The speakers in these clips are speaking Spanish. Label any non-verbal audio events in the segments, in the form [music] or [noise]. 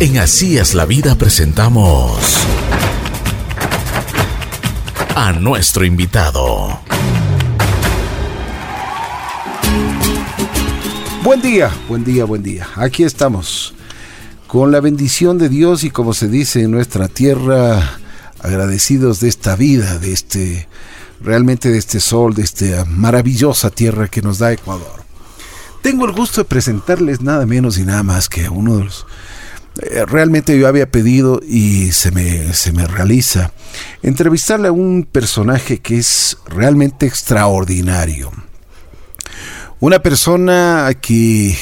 En Así es la vida presentamos a nuestro invitado. Buen día, buen día, buen día. Aquí estamos con la bendición de Dios y como se dice en nuestra tierra, agradecidos de esta vida, de este, realmente de este sol, de esta maravillosa tierra que nos da Ecuador. Tengo el gusto de presentarles nada menos y nada más que uno de los realmente yo había pedido y se me, se me realiza entrevistarle a un personaje que es realmente extraordinario. Una persona que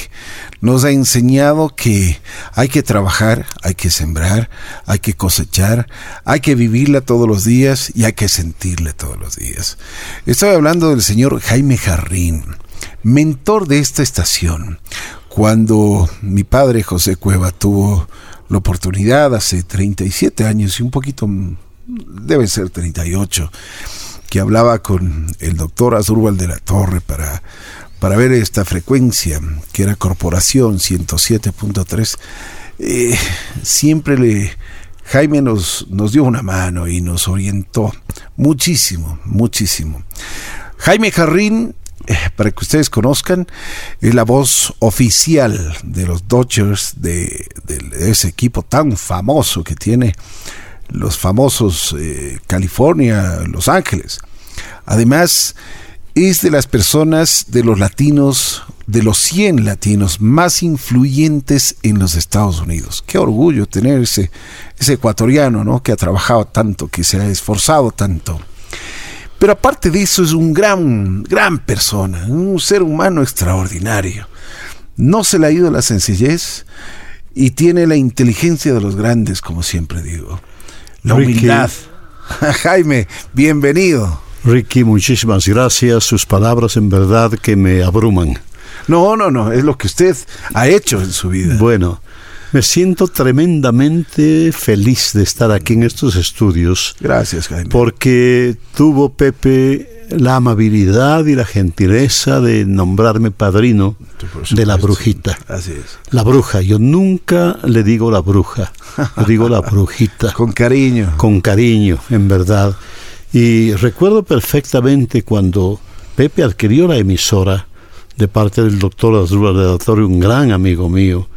nos ha enseñado que hay que trabajar, hay que sembrar, hay que cosechar, hay que vivirla todos los días y hay que sentirla todos los días. Estoy hablando del señor Jaime Jarrín, mentor de esta estación, cuando mi padre José Cueva tuvo la oportunidad hace 37 años y un poquito, debe ser 38, que hablaba con el doctor Azúrbal de la Torre para, para ver esta frecuencia, que era Corporación 107.3, eh, siempre. Jaime nos, nos dio una mano y nos orientó muchísimo, muchísimo. Jaime Jarrín para que ustedes conozcan, es la voz oficial de los Dodgers, de, ese equipo tan famoso que tiene los famosos eh, California, Los Ángeles. Además, es de las personas, de los latinos, de los 100 latinos más influyentes en los Estados Unidos. Qué orgullo tener ese, ese ecuatoriano, ¿no? Que ha trabajado tanto, que se ha esforzado tanto. Pero aparte de eso es un gran, gran persona, un ser humano extraordinario. No se le ha ido la sencillez y tiene la inteligencia de los grandes, como siempre digo. La humildad. [laughs] Jaime, bienvenido. Ricky, muchísimas gracias. Sus palabras en verdad que me abruman. No, no, no, es lo que usted ha hecho en su vida. Bueno, me siento tremendamente feliz de estar aquí en estos estudios. Gracias, Jaime. Porque tuvo Pepe la amabilidad y la gentileza de nombrarme padrino de la brujita. Así es. La bruja. Yo nunca le digo la bruja, le digo la brujita. [laughs] Con cariño. Con cariño, en verdad. Y recuerdo perfectamente cuando Pepe adquirió la emisora de parte del doctor Azul un gran amigo mío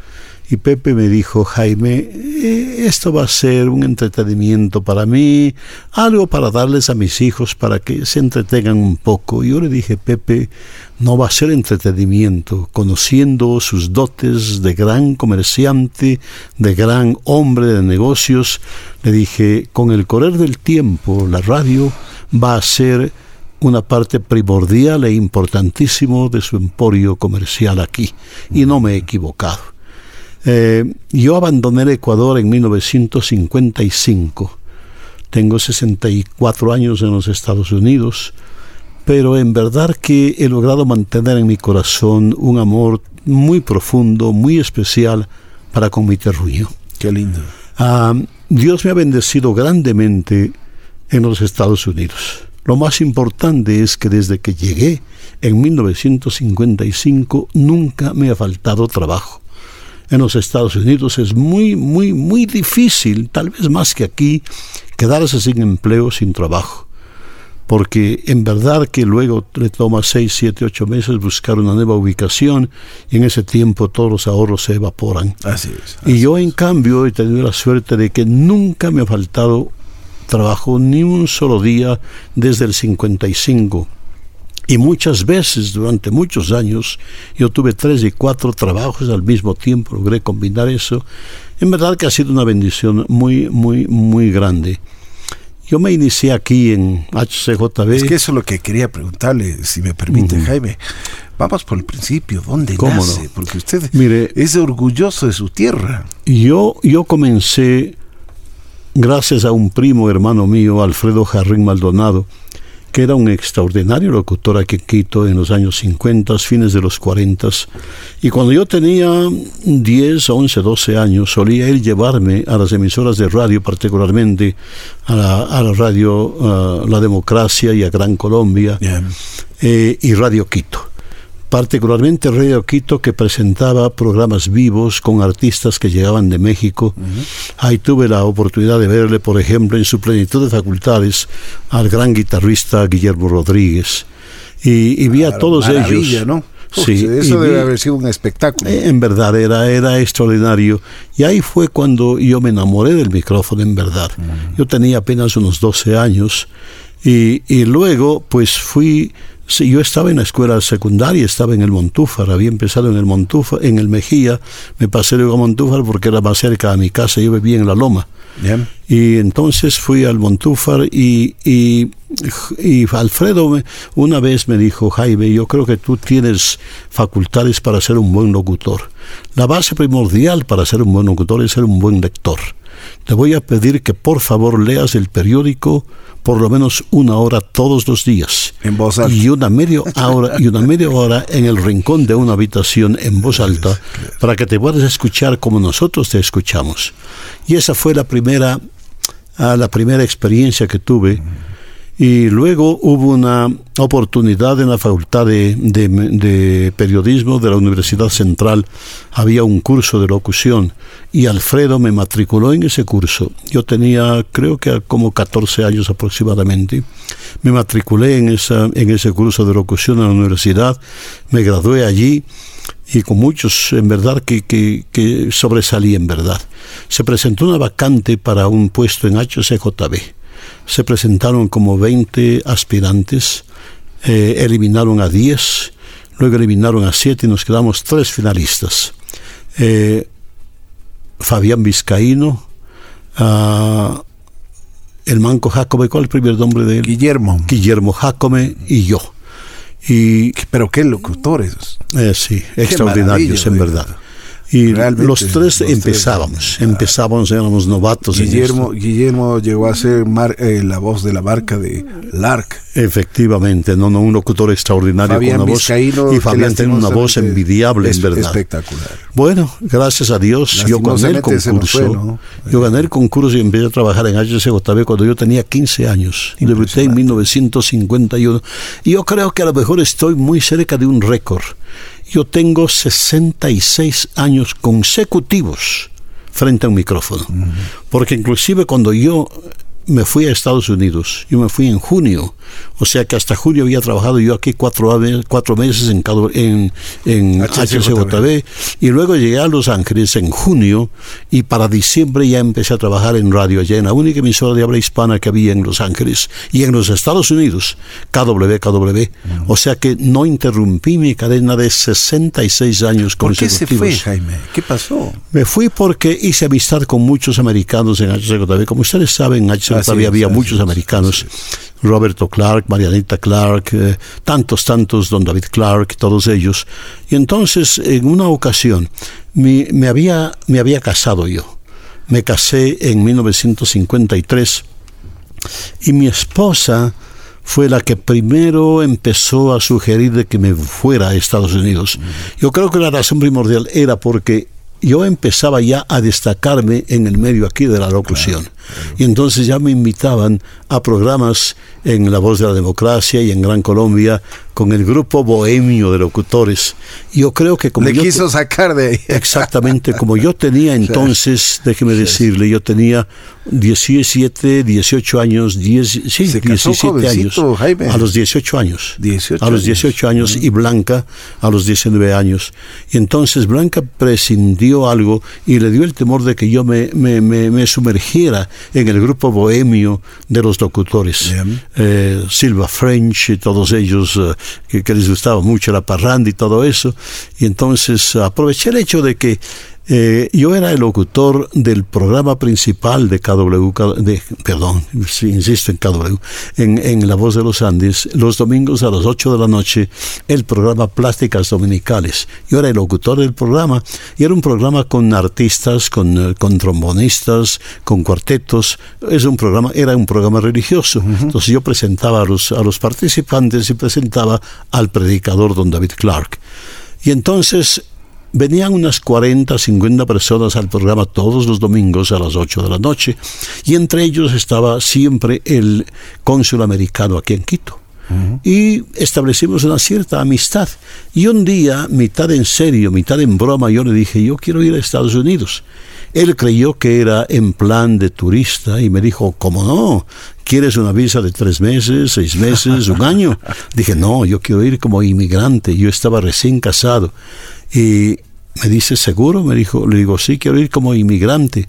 y Pepe me dijo, Jaime, eh, esto va a ser un entretenimiento para mí, algo para darles a mis hijos para que se entretengan un poco. Y yo le dije, Pepe, no va a ser entretenimiento, conociendo sus dotes de gran comerciante, de gran hombre de negocios, le dije, con el correr del tiempo, la radio va a ser una parte primordial e importantísimo de su emporio comercial aquí. Y no me he equivocado. Eh, yo abandoné el Ecuador en 1955. Tengo 64 años en los Estados Unidos, pero en verdad que he logrado mantener en mi corazón un amor muy profundo, muy especial para con mi terruño. Qué lindo. Ah, Dios me ha bendecido grandemente en los Estados Unidos. Lo más importante es que desde que llegué en 1955 nunca me ha faltado trabajo en los Estados Unidos es muy, muy, muy difícil, tal vez más que aquí, quedarse sin empleo, sin trabajo. Porque en verdad que luego le toma seis, siete, ocho meses buscar una nueva ubicación y en ese tiempo todos los ahorros se evaporan. Así es. y yo en cambio he tenido la suerte de que nunca me ha faltado trabajo ni un solo día desde el 55 y muchas veces, durante muchos años, yo tuve tres y cuatro trabajos al mismo tiempo, logré combinar eso. En verdad que ha sido una bendición muy, muy, muy grande. Yo me inicié aquí en HCJB. Es que eso es lo que quería preguntarle, si me permite, Jaime. Vamos por el principio, ¿dónde nace? Porque usted Mire, es orgulloso de su tierra. Yo, yo comencé, gracias a un primo hermano mío, Alfredo Jarrín Maldonado, que era un extraordinario locutor aquí en Quito en los años 50, fines de los 40. Y cuando yo tenía 10, 11, 12 años, solía él llevarme a las emisoras de radio, particularmente a la, radio La Democracia y a Gran Colombia eh, y Radio Quito particularmente Radio Quito que presentaba programas vivos con artistas que llegaban de México. Ahí tuve la oportunidad de verle, por ejemplo, en su plenitud de facultades al gran guitarrista Guillermo Rodríguez. Y, vi a todos ellos. ¿no? sí, eso debe haber sido un espectáculo. Eh, en verdad, era, era extraordinario. Y ahí fue cuando yo me enamoré del micrófono, en verdad. Yo tenía apenas unos 12 años. Y, y luego, pues fui Sí, yo estaba en la escuela secundaria, estaba en el Montúfar, había empezado en el Montúfar, en el Mejía, me pasé luego a Montúfar porque era más cerca de mi casa, yo vivía en La Loma. Y entonces fui al Montúfar y, y, y, Alfredo una vez me dijo, Jaime, yo creo que tú tienes facultades para ser un buen locutor. La base primordial para ser un buen locutor es ser un buen lector. Te voy a pedir que por favor leas el periódico por lo menos una hora todos los días. En voz alta. Y una media hora, y una media hora en el rincón de una habitación en voz alta para que te puedas escuchar como nosotros te escuchamos. Y esa fue la primera, ah, la primera experiencia que tuve. Y luego hubo una oportunidad en la Facultad de, Periodismo de la Universidad Central. Había un curso de locución y Alfredo me matriculó en ese curso. Yo tenía, creo que como 14 años aproximadamente. Me matriculé en, esa, en ese curso de locución en la universidad. Me gradué allí y con muchos, en verdad, que, que, que sobresalí en verdad. Se presentó una vacante para un puesto en HCJB se presentaron como 20 aspirantes, eh, eliminaron a 10, luego eliminaron a 7 y nos quedamos tres finalistas. Eh, Fabián Vizcaíno, uh, el manco Jacome, ¿cuál es el primer nombre de él? Guillermo. Guillermo Jacome y yo. Y, Pero qué locutores. Eh, sí, extraordinarios en verdad. Y los tres empezábamos, empezábamos, éramos novatos. Guillermo, Guillermo llegó a ser eh, la voz de la marca de Lark. Efectivamente, no, no, un locutor extraordinario con una voz. Y Fabián tiene una voz envidiable, en verdad. Espectacular. Bueno, gracias a Dios, yo gané el concurso. Yo gané el concurso y empecé a trabajar en HCJB cuando yo tenía 15 años. Debuté en 1951. Y yo creo que a lo mejor estoy muy cerca de un récord yo tengo 66 años consecutivos frente a un micrófono. Porque inclusive cuando yo me fui a Estados Unidos. Yo me fui en junio. O sea que hasta junio había trabajado yo aquí cuatro, cuatro meses en, en, en HCJB. Y luego llegué a Los Ángeles en junio y para diciembre ya empecé a trabajar en radio allá, en la única emisora de habla hispana que había en Los Ángeles. Y en los Estados Unidos, KW, KW. O sea que no interrumpí mi cadena de 66 años consecutivos. ¿Por qué se fue, Jaime? ¿Qué pasó? Me fui porque hice amistad con muchos americanos en HCJB. Como ustedes saben, HCJB todavía había muchos americanos. Roberto Clark, Marianita Clark, eh, tantos, tantos, don David Clark, todos ellos. Y entonces, en una ocasión, me, había, me había casado yo. Me casé en 1953 y mi esposa fue la que primero empezó a sugerir de que me fuera a Estados Unidos. Yo creo que la razón primordial era porque yo empezaba ya a destacarme en el medio aquí de la locución. Y entonces ya me invitaban a programas en La Voz de la Democracia y en Gran Colombia con el grupo bohemio de locutores. Yo creo que como... Le quiso sacar de ahí. [laughs] Exactamente, como yo tenía [laughs] entonces, déjeme decirle, yo tenía 17, 18 años, 10, sí, 17 años. A los 18 años. a los 18 años, y Blanca a los 19 años. Y entonces Blanca prescindió algo y le dio el temor de que yo me, me, me sumergiera en el grupo bohemio de los locutores. Eh, Silva French y todos ellos eh, que, les gustaba mucho la parranda y todo eso. Y entonces aproveché el hecho de que eh, yo era el locutor del programa principal de KW, de, perdón, insisto en KW, en, en, La Voz de los Andes, los domingos a las 8 de la noche, el programa Plásticas Dominicales. Yo era el locutor del programa y era un programa con artistas, con, eh, con trombonistas, con cuartetos. Es un programa, era un programa religioso. Entonces yo presentaba a los, a los participantes y presentaba al predicador don David Clark. Y entonces Venían unas 40, 50 personas al programa todos los domingos a las 8 de la noche y entre ellos estaba siempre el cónsul americano aquí en Quito. y establecimos una cierta amistad. Y un día, mitad en serio, mitad en broma, yo le dije, yo quiero ir a Estados Unidos. Él creyó que era en plan de turista y me dijo, ¿cómo no? ¿Quieres una visa de tres meses, seis meses, un año? [laughs] Dije, no, yo quiero ir como inmigrante. Yo estaba recién casado. Y me dice, ¿seguro? Me dijo, le digo, sí, quiero ir como inmigrante.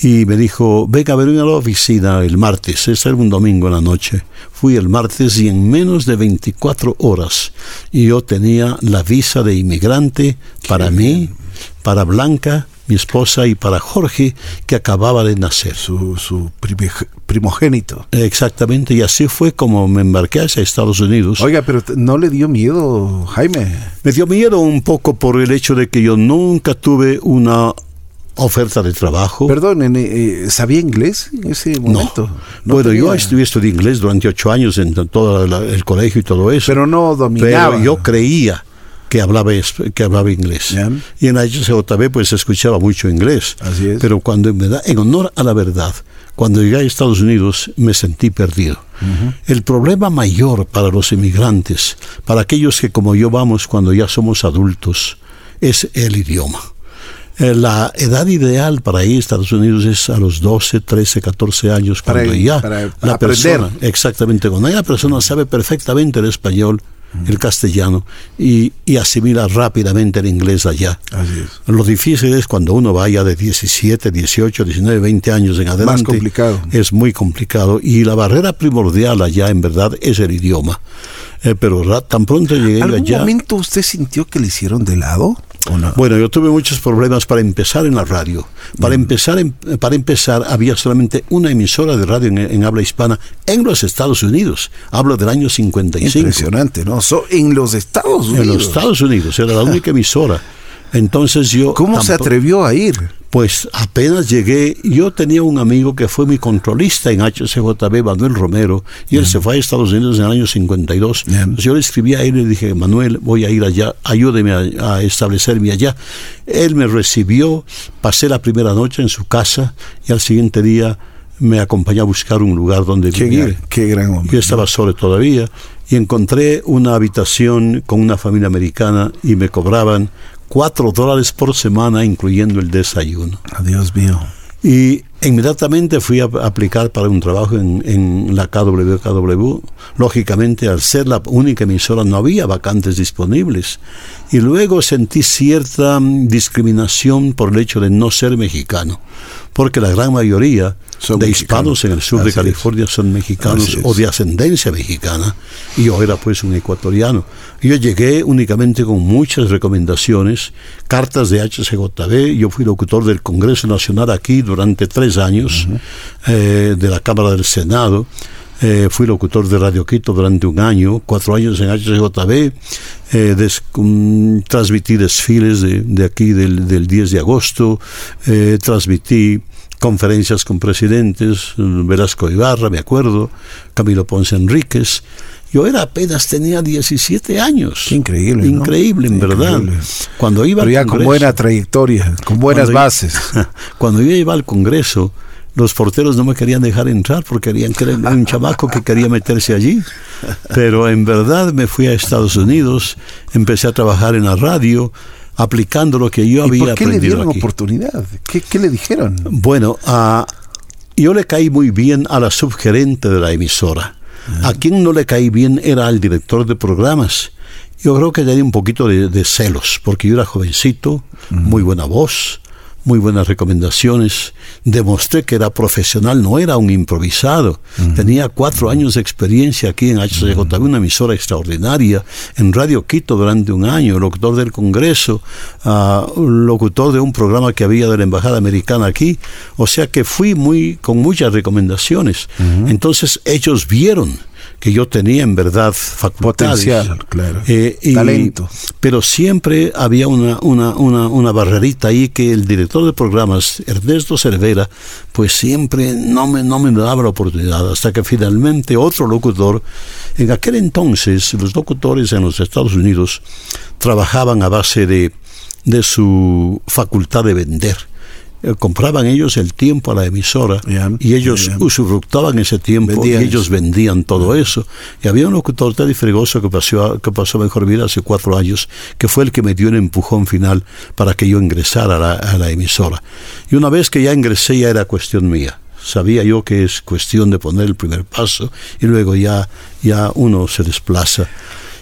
Y me dijo, venga a verme a la oficina el martes, ese era un domingo en la noche. Fui el martes y en menos de 24 horas y yo tenía la visa de inmigrante para mí, para Blanca, mi esposa, y para Jorge, que acababa de nacer. Su, su primogénito. Exactamente, y así fue como me embarqué hacia Estados Unidos. Oiga, pero ¿no le dio miedo, Jaime? Me dio miedo un poco por el hecho de que yo nunca tuve una oferta de trabajo. Perdón, eh, ¿sabía inglés en ese momento? No. bueno, yo estudié, estudié inglés durante ocho años en todo el colegio y todo eso. Pero no dominaba. Pero yo creía que hablaba, que hablaba inglés. Y en la HCJB pues escuchaba mucho inglés. Así es. Pero cuando en verdad, en honor a la verdad, cuando llegué a Estados Unidos me sentí perdido. El problema mayor para los inmigrantes, para aquellos que como yo vamos cuando ya somos adultos, es el idioma. Eh, la edad ideal para ir a Estados Unidos es a los 12, 13, 14 años, cuando ya la persona, exactamente, cuando la persona sabe perfectamente el español, el castellano y, asimila rápidamente el inglés allá. Lo difícil es cuando uno vaya de 17, 18, 19, 20 años en adelante. complicado. Es muy complicado y la barrera primordial allá en verdad es el idioma. Eh, pero tan pronto llegué ¿Algún allá. momento usted sintió que le hicieron de lado? Bueno, yo tuve muchos problemas para empezar en la radio. Para empezar, para empezar había solamente una emisora de radio en, habla hispana en los Estados Unidos. Hablo del año 55. Impresionante, ¿no? en los Estados Unidos. En los Estados Unidos, era la única emisora. Entonces yo... ¿Cómo se atrevió a ir? Pues apenas llegué, yo tenía un amigo que fue mi controlista en HCJB, Manuel Romero, y él se fue a Estados Unidos en el año 52. yo le escribí a él y le dije, Manuel, voy a ir allá, ayúdeme a, establecerme allá. Él me recibió, pasé la primera noche en su casa y al siguiente día me acompañó a buscar un lugar donde vivir. qué gran hombre. Yo estaba solo todavía y encontré una habitación con una familia americana y me cobraban cuatro dólares por semana, incluyendo el desayuno. Adiós mío. Y inmediatamente fui a aplicar para un trabajo en, en, la KWKW. Lógicamente, al ser la única emisora, no había vacantes disponibles. Y luego sentí cierta discriminación por el hecho de no ser mexicano, porque la gran mayoría de hispanos en el sur de California son mexicanos o de ascendencia mexicana, y yo era pues un ecuatoriano. Yo llegué únicamente con muchas recomendaciones, cartas de HCJB, yo fui locutor del Congreso Nacional aquí durante tres años, eh, de la Cámara del Senado, eh, fui locutor de Radio Quito durante un año, cuatro años en HCJB, eh, transmití desfiles de, aquí del, del, 10 de agosto, transmití conferencias con presidentes, Velasco Ibarra, me acuerdo, Camilo Ponce Enríquez. Yo era apenas tenía 17 años. increíble. Increíble, en verdad. Cuando iba Pero ya con buena trayectoria, con buenas bases. [laughs] cuando yo iba al Congreso, los porteros no me querían dejar entrar porque querían que era un chamaco que quería meterse allí. Pero en verdad me fui a Estados Unidos, empecé a trabajar en la radio, aplicando lo que yo había aprendido. ¿Por qué le dieron oportunidad? ¿Qué, le dijeron? Bueno, yo le caí muy bien a la subgerente de la emisora. A quien no le caí bien era al director de programas. Yo creo que tenía un poquito de, celos, porque yo era jovencito, muy buena voz, muy buenas recomendaciones. Demostré que era profesional, no era un improvisado. Tenía cuatro años de experiencia aquí en HCJB, una emisora extraordinaria, en Radio Quito durante un año, locutor del Congreso, ah, locutor de un programa que había de la Embajada Americana aquí. O sea que fui muy con muchas recomendaciones. Entonces ellos vieron que yo tenía en verdad facultades. Potencial, claro. Eh, Talento. Pero siempre había una, una, una, una, barrerita ahí que el director de programas, Ernesto Cervera, pues siempre no me, no me daba la oportunidad, hasta que finalmente otro locutor, en aquel entonces los locutores en los Estados Unidos trabajaban a base de, de su facultad de vender eh, compraban ellos el tiempo a la emisora y ellos ya. usufructaban ese tiempo Vendían y ellos vendían todo eso. Y había un locutor, Teddy Fregoso, que pasó, que pasó mejor vida hace cuatro años, que fue el que me dio el empujón final para que yo ingresara a la, a la emisora. Y una vez que ya ingresé ya era cuestión mía. Sabía yo que es cuestión de poner el primer paso y luego ya, ya uno se desplaza.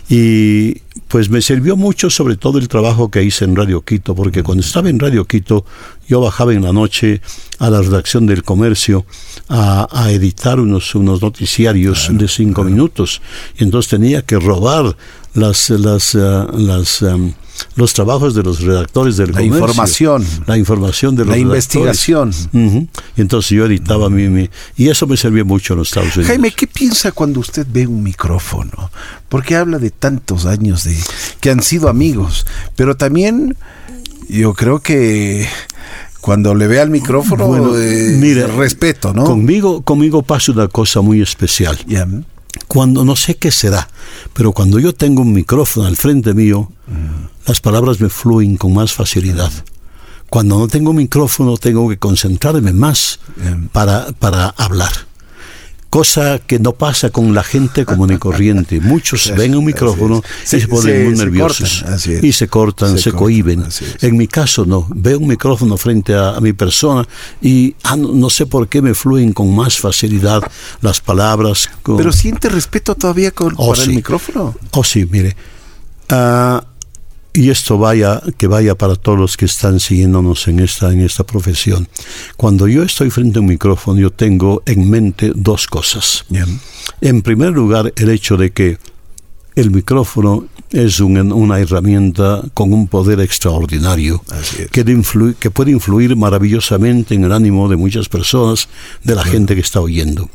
Y pues me sirvió mucho sobre todo el trabajo que hice en Radio Quito, porque cuando estaba en Radio Quito yo bajaba en la noche a la redacción del comercio a, a editar unos, unos noticiarios de cinco minutos. Y entonces tenía que robar las, las, eh, las, em, los trabajos de los redactores del La comercio. información. La información de los La investigación. Y entonces yo editaba mi, mi- Y eso me sirvió mucho en los Estados Unidos. Jaime, ¿qué piensa cuando usted ve un micrófono? Porque habla de tantos años de que han sido amigos, pero también yo creo que cuando le ve al micrófono, Bueno, eh, mire, respeto, ¿no? Conmigo, conmigo pasa una cosa muy especial. Ya. Cuando no sé qué será, pero cuando yo tengo un micrófono al frente mío, las palabras me fluyen con más facilidad. Cuando no tengo micrófono, tengo que concentrarme más para, para hablar. Cosa que no pasa con la gente común y corriente. Muchos ven un micrófono y se ponen muy nerviosos. cortan. Y se cortan, Se se, cohiben. En mi caso no. Veo un micrófono frente a, a mi persona y ah, no, no sé por qué me fluyen con más facilidad las palabras. con- Pero siente respeto todavía con, Oh, para el micrófono. Oh, sí, mire. Ah, y esto vaya, que vaya para todos los que están siguiéndonos en esta, en esta profesión. Cuando yo estoy frente a un micrófono, yo tengo en mente dos cosas. Ya. En primer lugar, el hecho de que el micrófono es un- una herramienta con un poder extraordinario es. que, que puede influir maravillosamente en el ánimo de muchas personas, de la gente que está oyendo.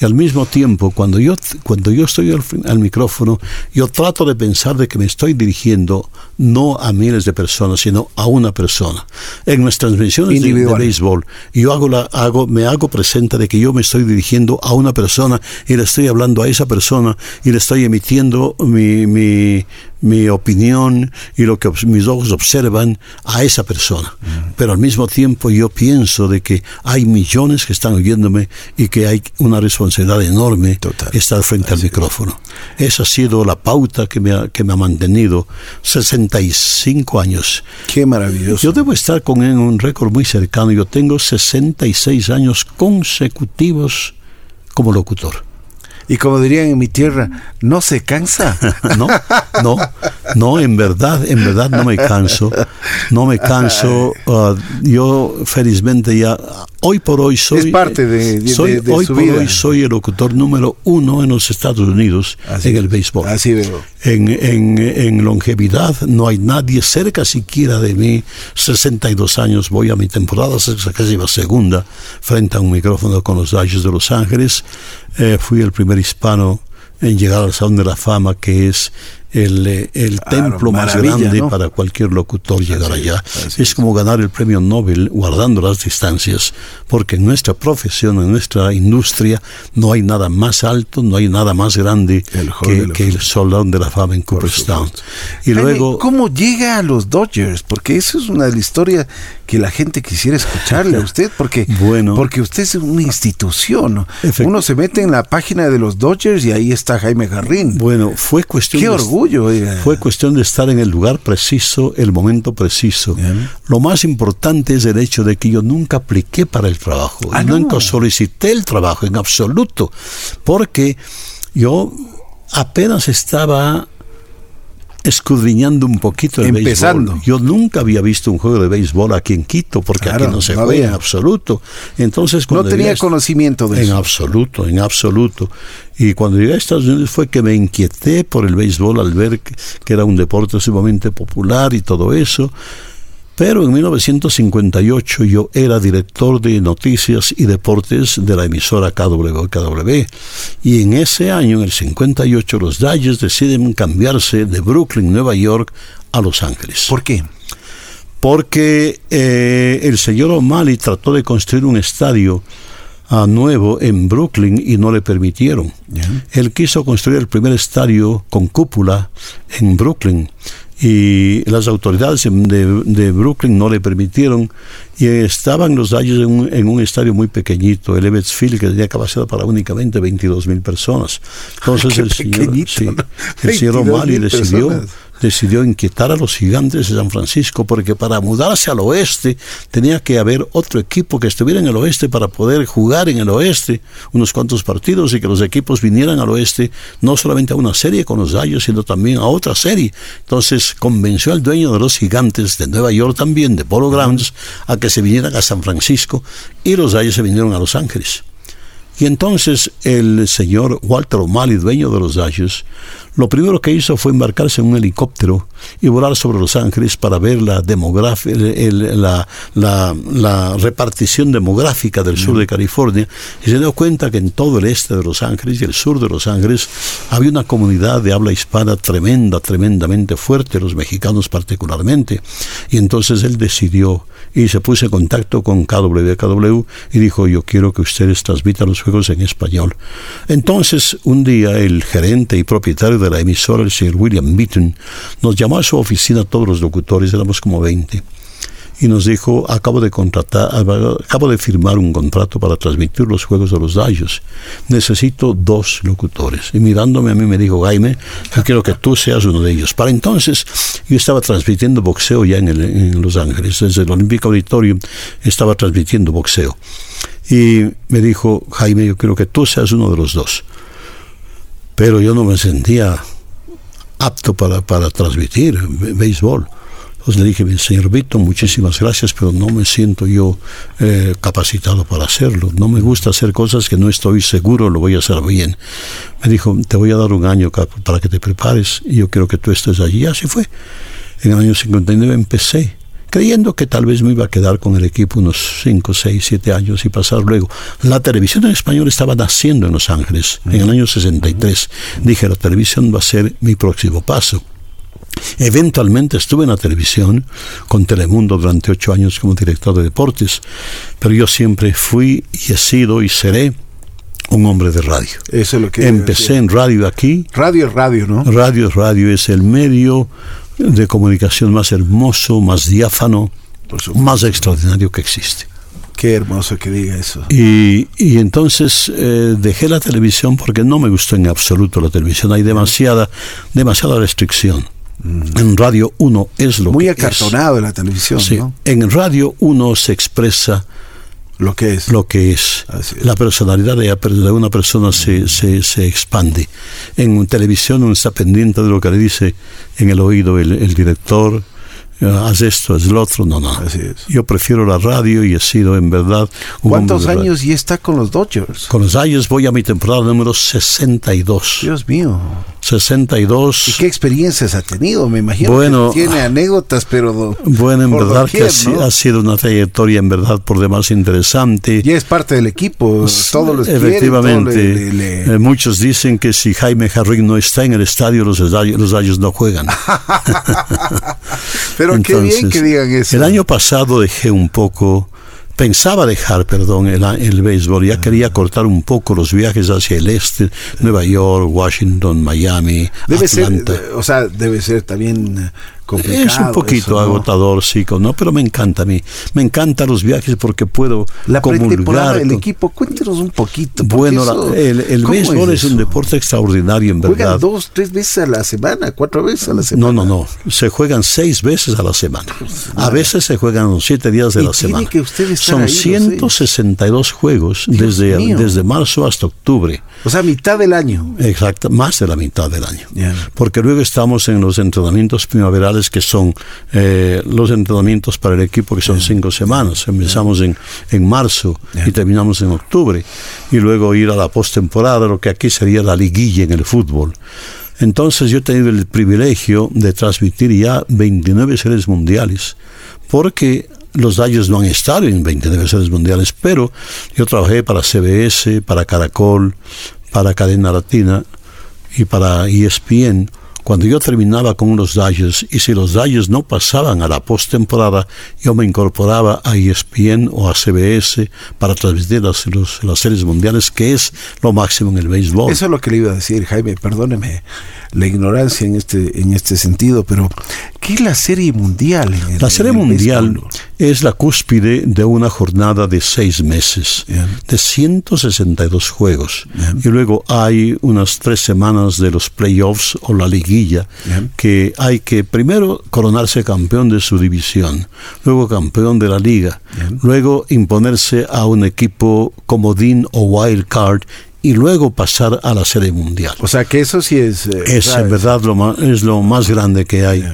Y al mismo tiempo, cuando yo, cuando yo estoy al, al micrófono, yo trato de pensar de que me estoy dirigiendo no a miles de personas, sino a una persona. En las transmisiones de- de, béisbol, yo hago la, hago, me hago presente de que yo me estoy dirigiendo a una persona y le estoy hablando a esa persona y le estoy emitiendo mi, mi, mi opinión y lo que mis ojos observan a esa persona. Pero al mismo tiempo yo pienso de que hay millones que están oyéndome y que hay una responsabilidad enorme Total. estar frente al micrófono. Esa ha sido la pauta que me ha, que me ha mantenido 65 años. Qué maravilloso. Yo debo estar con en un récord muy cercano. Yo tengo 66 años consecutivos como locutor. Y como dirían en mi tierra, no se cansa. [laughs] No, no, no, en verdad, en verdad no me canso, no me canso. ah, yo felizmente ya, hoy por hoy soy, Es parte de- de- soy de- de hoy su por vida. hoy soy el locutor número uno en los Estados Unidos Así en el béisbol. Así veo. En, en, en longevidad no hay nadie cerca siquiera de mí. 62 años voy a mi temporada, casi la segunda, frente a un micrófono con los Dodgers de Los Ángeles. Eh, fui el primer hispano en llegar al Salón de la Fama, que es el, eh, el Claro, templo más grande ¿no? para cualquier locutor llegar Así es, allá. así Es como ganar el premio Nobel guardando las distancias, porque en nuestra profesión, en nuestra industria, no hay nada más alto, no hay nada más grande El que, que el Salón de la Fama en Cooperstown. Y Jaime, luego, ¿Cómo llega a los Dodgers? Porque eso es una de las historias que la gente quisiera escucharle a usted, porque, [laughs] Bueno. porque usted es una institución. Uno se mete en la página de los Dodgers y ahí está Jaime Garrín. bueno, fue cuestión Qué de- orgullo. oiga. Fue cuestión de estar en el lugar preciso, el momento preciso. Bien. Lo más importante es el hecho de que yo nunca apliqué para el trabajo, Ah, no. nunca solicité el trabajo en absoluto, porque yo apenas estaba escudriñando un poquito el Empezando. béisbol. Yo nunca había visto un juego de béisbol aquí en Quito, porque Claro, aquí no se no juega había. en absoluto. Entonces, no cuando tenía llegué a- conocimiento de en eso. absoluto, en absoluto. Y cuando llegué a Estados Unidos fue que me inquieté por el béisbol al ver que, que era un deporte sumamente popular y todo eso. Pero en 1958 yo era director de noticias y deportes de la emisora KW, KW. Y en ese año, en el 58, los Dodgers deciden cambiarse de Brooklyn, Nueva York, a Los Ángeles ¿Por qué? porque eh, el señor O'Malley trató de construir un estadio ah, nuevo en Brooklyn y no le permitieron. Él quiso construir el primer estadio con cúpula en Brooklyn y las autoridades de, Brooklyn no le permitieron y estaban los Dodgers en un, estadio muy pequeñito, el Ebbets Field, que tenía capacidad para únicamente 22 mil personas. Entonces el señor, sí, el señor O'Malley decidió decidió inquietar a los gigantes de San Francisco porque para mudarse al oeste tenía que haber otro equipo que estuviera en el oeste para poder jugar en el oeste unos cuantos partidos y que los equipos vinieran al oeste no solamente a una serie con los Gallos, sino también a otra serie. Entonces convenció al dueño de los gigantes de Nueva York también, de Polo Grounds, a que se vinieran a San Francisco y los Gallos se vinieron a Los Ángeles. Y entonces el señor Walter O'Malley, dueño de los Dodgers, lo primero que hizo fue embarcarse en un helicóptero y volar sobre Los Ángeles para ver la, la, la, repartición demográfica del sur de California y se dio cuenta que en todo el este de Los Ángeles y el sur de Los Ángeles había una comunidad de habla hispana tremenda, tremendamente fuerte, los mexicanos particularmente. Y entonces él decidió y se puso en contacto con KWKW y dijo yo quiero que ustedes transmitan los juegos en español. Entonces un día el gerente y propietario de la emisora, el señor William Beaton, nos llamó a su oficina todos los locutores, éramos como 20 y nos dijo, acabo de contratar, acabo de firmar un contrato para transmitir los Juegos de los Dallos. Necesito dos locutores. Y mirándome a mí me dijo, Jaime, yo quiero que tú seas uno de ellos. Para entonces yo estaba transmitiendo boxeo ya en, Los Ángeles, desde el Olympic Auditorium estaba transmitiendo boxeo. Y me dijo, Jaime, yo quiero que tú seas uno de los dos. Pero yo no me sentía apto para, para transmitir béisbol. Entonces le dije, señor Víctor, muchísimas gracias, pero no me siento yo eh, capacitado para hacerlo. No me gusta hacer cosas que no estoy seguro lo voy a hacer bien. Me dijo, te voy a dar un año para que te prepares y yo quiero que tú estés allí. Así fue. En el año 59 empecé creyendo que tal vez me iba a quedar con el equipo unos 5, 6, 7 años y pasar luego. La televisión en español estaba naciendo en Los Ángeles en el año 63. Dije, la televisión va a ser mi próximo paso. Eventualmente estuve en la televisión con Telemundo durante ocho años como director de deportes, pero yo siempre fui y he sido y seré un hombre de radio. Eso es lo que empecé en radio aquí. Radio es radio, ¿no? Radio es radio, es el medio de comunicación más hermoso, más diáfano, más extraordinario que existe. Qué hermoso que diga eso. Y, y entonces eh, dejé la televisión porque no me gustó en absoluto la televisión. Hay demasiada, demasiada restricción. En Radio 1 es lo Muy que acartonado en la televisión, ¿no? En Radio 1 se expresa lo que es. Lo que es. La personalidad de, una persona se, se, se, expande. En televisión uno está pendiente de lo que le dice en el oído el, el director, haz esto, haz lo otro. No, no. Yo prefiero la radio y he sido en verdad un ¿Cuántos años y está con los Dodgers? Con los Dodgers voy a mi temporada número 62. Dios mío. 62. ¿Y qué experiencias ha tenido? Me imagino bueno, que tiene anécdotas, pero... Bueno, en verdad que ha, sido una trayectoria en verdad por demás interesante. Y es parte del equipo, todos los Efectivamente. Eh, muchos dicen que si Jaime Jarrín no está en el estadio, los los no juegan. [laughs] pero qué bien que digan eso. El año pasado dejé un poco pensaba dejar, perdón, el, el béisbol, ya quería cortar un poco los viajes hacia el este, Nueva York, Washington, Miami, debe Atlanta. Ser, o sea, debe ser también es un poquito agotador, sí, ¿no? Pero me encanta a mí. Me encantan los viajes porque puedo La el equipo, cuéntenos un poquito. Bueno, el, béisbol es, un deporte extraordinario, en verdad. ¿Juegan dos, tres veces a la semana, cuatro veces a la semana? No, no, no. Se juegan seis veces a la semana. A veces se juegan los siete días de la semana. Son 162 juegos desde, desde marzo hasta octubre. O sea, mitad del año. Exacto, más de la mitad del año. Porque luego estamos en los entrenamientos primaverales que son eh, los entrenamientos para el equipo que son cinco semanas. Empezamos en, en marzo y terminamos en octubre. Y luego ir a la postemporada, lo que aquí sería la liguilla en el fútbol. Entonces yo he tenido el privilegio de transmitir ya 29 series mundiales, porque los Dallas no han estado en 29 series mundiales, pero yo trabajé para CBS, para Caracol, para Cadena Latina y para ESPN Cuando yo terminaba con los Dodgers y si los Dodgers no pasaban a la postemporada, yo me incorporaba a ESPN o a CBS para transmitir las, las series mundiales, que es lo máximo en el béisbol. Eso es lo que le iba a decir, Jaime, perdóneme la ignorancia en este, en este sentido, pero ¿qué es la Serie Mundial? la Serie Mundial es la cúspide de una jornada de seis meses, de 162 juegos. Y luego hay unas tres semanas de los playoffs o la liguilla, que hay que primero coronarse campeón de su división, luego campeón de la liga, luego imponerse a un equipo comodín o wild card y luego pasar a la serie mundial. O sea que eso sí es... Eh, es en verdad lo más, es lo más grande que hay.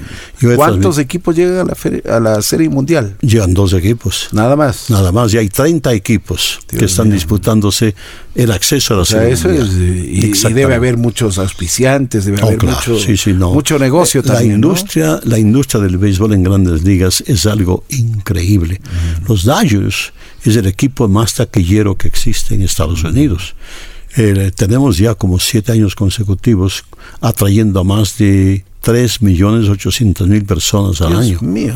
¿Cuántos equipos llegan a la, a la serie mundial? Llegan dos equipos. Nada más. Nada más. Y hay 30 equipos que están disputándose el acceso a la o sea, eso Es, y, debe haber muchos auspiciantes, debe oh, haber mucho, negocio también. La industria, la industria del béisbol en grandes ligas es algo increíble. Los Dodgers es el equipo más taquillero que existe en Estados Unidos. Eh, tenemos ya como siete años consecutivos atrayendo a más de 3 millones 800 mil personas al año. Mío.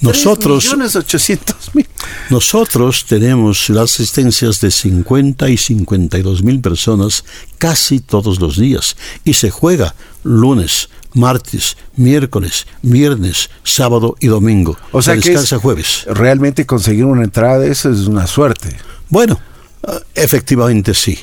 Nosotros, millones 800 mil. nosotros tenemos las asistencias de 50 y 52 mil personas casi todos los días y se juega lunes, martes, miércoles, viernes, sábado y domingo. O sea que descansa jueves. Realmente conseguir una entrada eso es una suerte. Bueno, efectivamente sí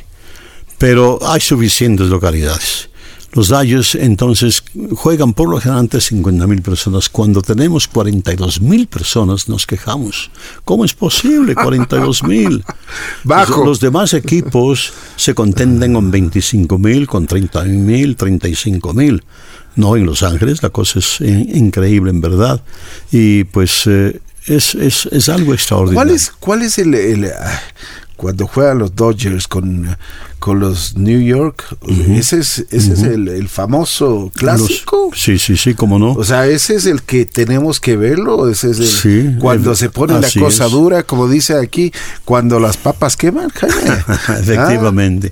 pero hay suficientes localidades. Los Dodgers entonces juegan por lo general ante 50.000 personas. Cuando tenemos 42.000 personas nos quejamos. ¿Cómo es posible 42.000? [laughs] Bajo. Los, demás equipos se contenden con 25.000, con 30.000, 35.000. No, en Los Ángeles la cosa es increíble en verdad. Y pues eh, es, es, es, algo extraordinario. ¿Cuál es, cuál es el, el ah, cuando juegan los Dodgers con con los New York. Ese es, ese es el, famoso clásico. sí, sí, sí, cómo no. O sea, ese es el que tenemos que verlo. Ese es el, cuando se pone la cosa dura, como dice aquí, cuando las papas queman. [laughs] Efectivamente.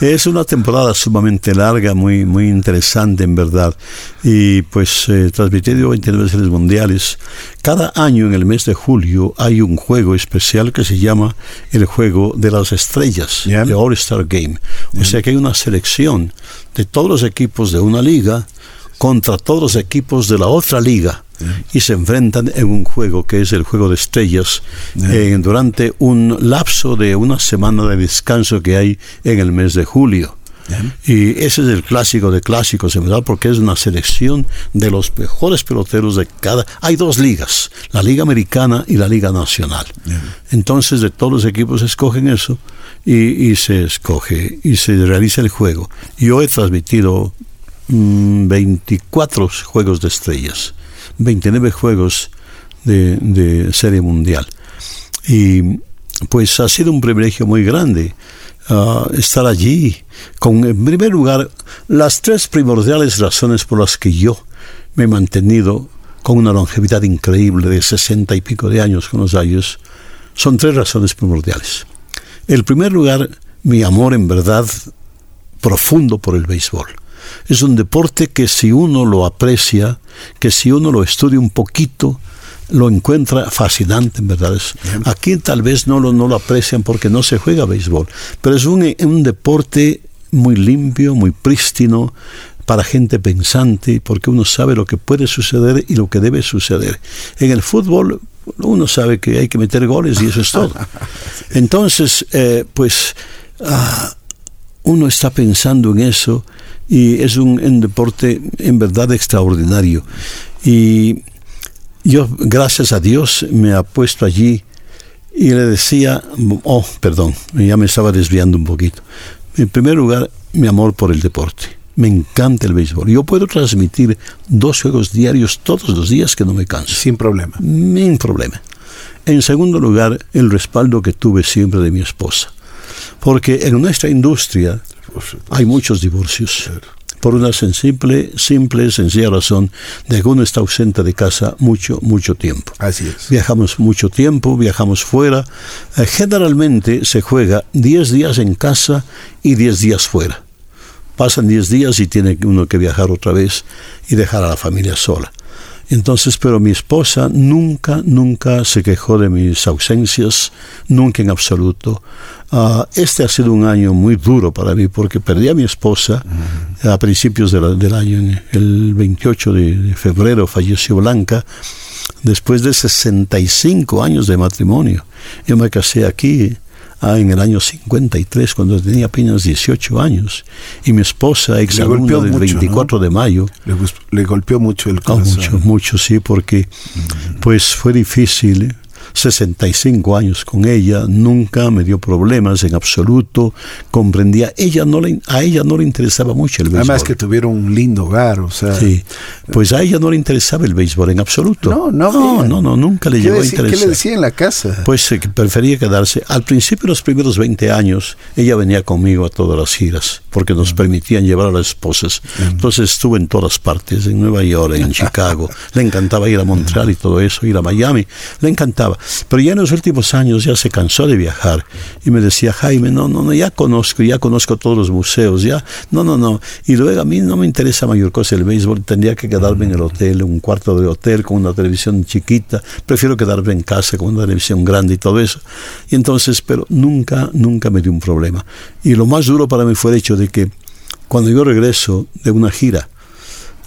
Es una temporada sumamente larga, muy, muy interesante en verdad. Y pues eh, transmitido 29 series mundiales. Cada año en el mes de julio hay un juego especial que se llama el Juego de las Estrellas, el All-Star Game. O sea que hay una selección de todos los equipos de una liga contra todos los equipos de la otra liga. Y se enfrentan en un juego que es el juego de estrellas eh, durante un lapso de una semana de descanso que hay en el mes de julio. Y ese es el clásico de clásicos, en verdad, porque es una selección de los mejores peloteros de cada... Hay dos ligas, la Liga Americana y la Liga Nacional. Entonces, de todos los equipos escogen eso y, se escoge y se realiza el juego. Yo he transmitido 24 mm, juegos de estrellas, 29 juegos de, serie mundial. Y pues ha sido un privilegio muy grande estar allí. Con, en primer lugar, las tres primordiales razones por las que yo me he mantenido con una longevidad increíble de sesenta y pico de años con los años, son tres razones primordiales. En primer lugar, mi amor en verdad profundo por el béisbol. Es un deporte que si uno lo aprecia, que si uno lo estudia un poquito, lo encuentra fascinante, en verdad. aquí tal vez no lo, no lo aprecian porque no se juega béisbol, pero es un, un deporte muy limpio, muy prístino, para gente pensante, porque uno sabe lo que puede suceder y lo que debe suceder. En el fútbol uno sabe que hay que meter goles y eso es todo. [laughs] Entonces, eh, pues ah, uno está pensando en eso y es un, un deporte en verdad extraordinario. Y yo, gracias a Dios, me ha puesto allí y le decía, oh, perdón, ya me estaba desviando un poquito. En primer lugar, mi amor por el deporte. Me encanta el béisbol. Yo puedo transmitir dos juegos diarios todos los días que no me canso. Sin problema. Sin problema. En segundo lugar, el respaldo que tuve siempre de mi esposa. Porque en nuestra industria hay muchos divorcios por una simple, simple, sencilla razón de que uno está ausente de casa mucho, mucho tiempo. Así es. Viajamos mucho tiempo, viajamos fuera. Eh, generalmente se juega 10 días en casa y 10 días fuera. Pasan 10 días y tiene uno que viajar otra vez y dejar a la familia sola. Entonces, pero mi esposa nunca, nunca se quejó de mis ausencias, nunca en absoluto. Ah, este ha sido un año muy duro para mí porque perdí a mi esposa a principios del año, el 28 de, febrero falleció Blanca después de 65 años de matrimonio. Yo me casé aquí ah, en el año 53, cuando tenía apenas 18 años. Y mi esposa, ex alumna del 24 de mayo. Le, golpeó mucho el corazón. mucho, mucho, sí, porque pues fue difícil 65 años con ella, nunca me dio problemas en absoluto, comprendía, ella no le, a ella no le interesaba mucho el béisbol. Además que tuvieron un lindo hogar, o sea. Sí, pues a ella no le interesaba el béisbol en absoluto. No, no, no, no, nunca le llegó a interesar. ¿Qué le decía en la casa? Pues eh, prefería quedarse. Al principio, los primeros 20 años, ella venía conmigo a todas las giras, porque nos permitían llevar a las esposas. Entonces estuve en todas partes, en Nueva York, en [laughs] Chicago. le encantaba ir a Montreal y todo eso, ir a Miami. Le encantaba. Pero ya en los últimos años ya se cansó de viajar y me decía, Jaime, no, no, no, ya conozco, ya conozco todos los museos, ya, no, no, no. Y luego a mí no me interesa mayor cosa el béisbol, tendría que quedarme en el hotel, un cuarto de hotel con una televisión chiquita, prefiero quedarme en casa con una televisión grande y todo eso. Y entonces, pero nunca, nunca me dio un problema. Y lo más duro para mí fue el hecho de que cuando yo regreso de una gira,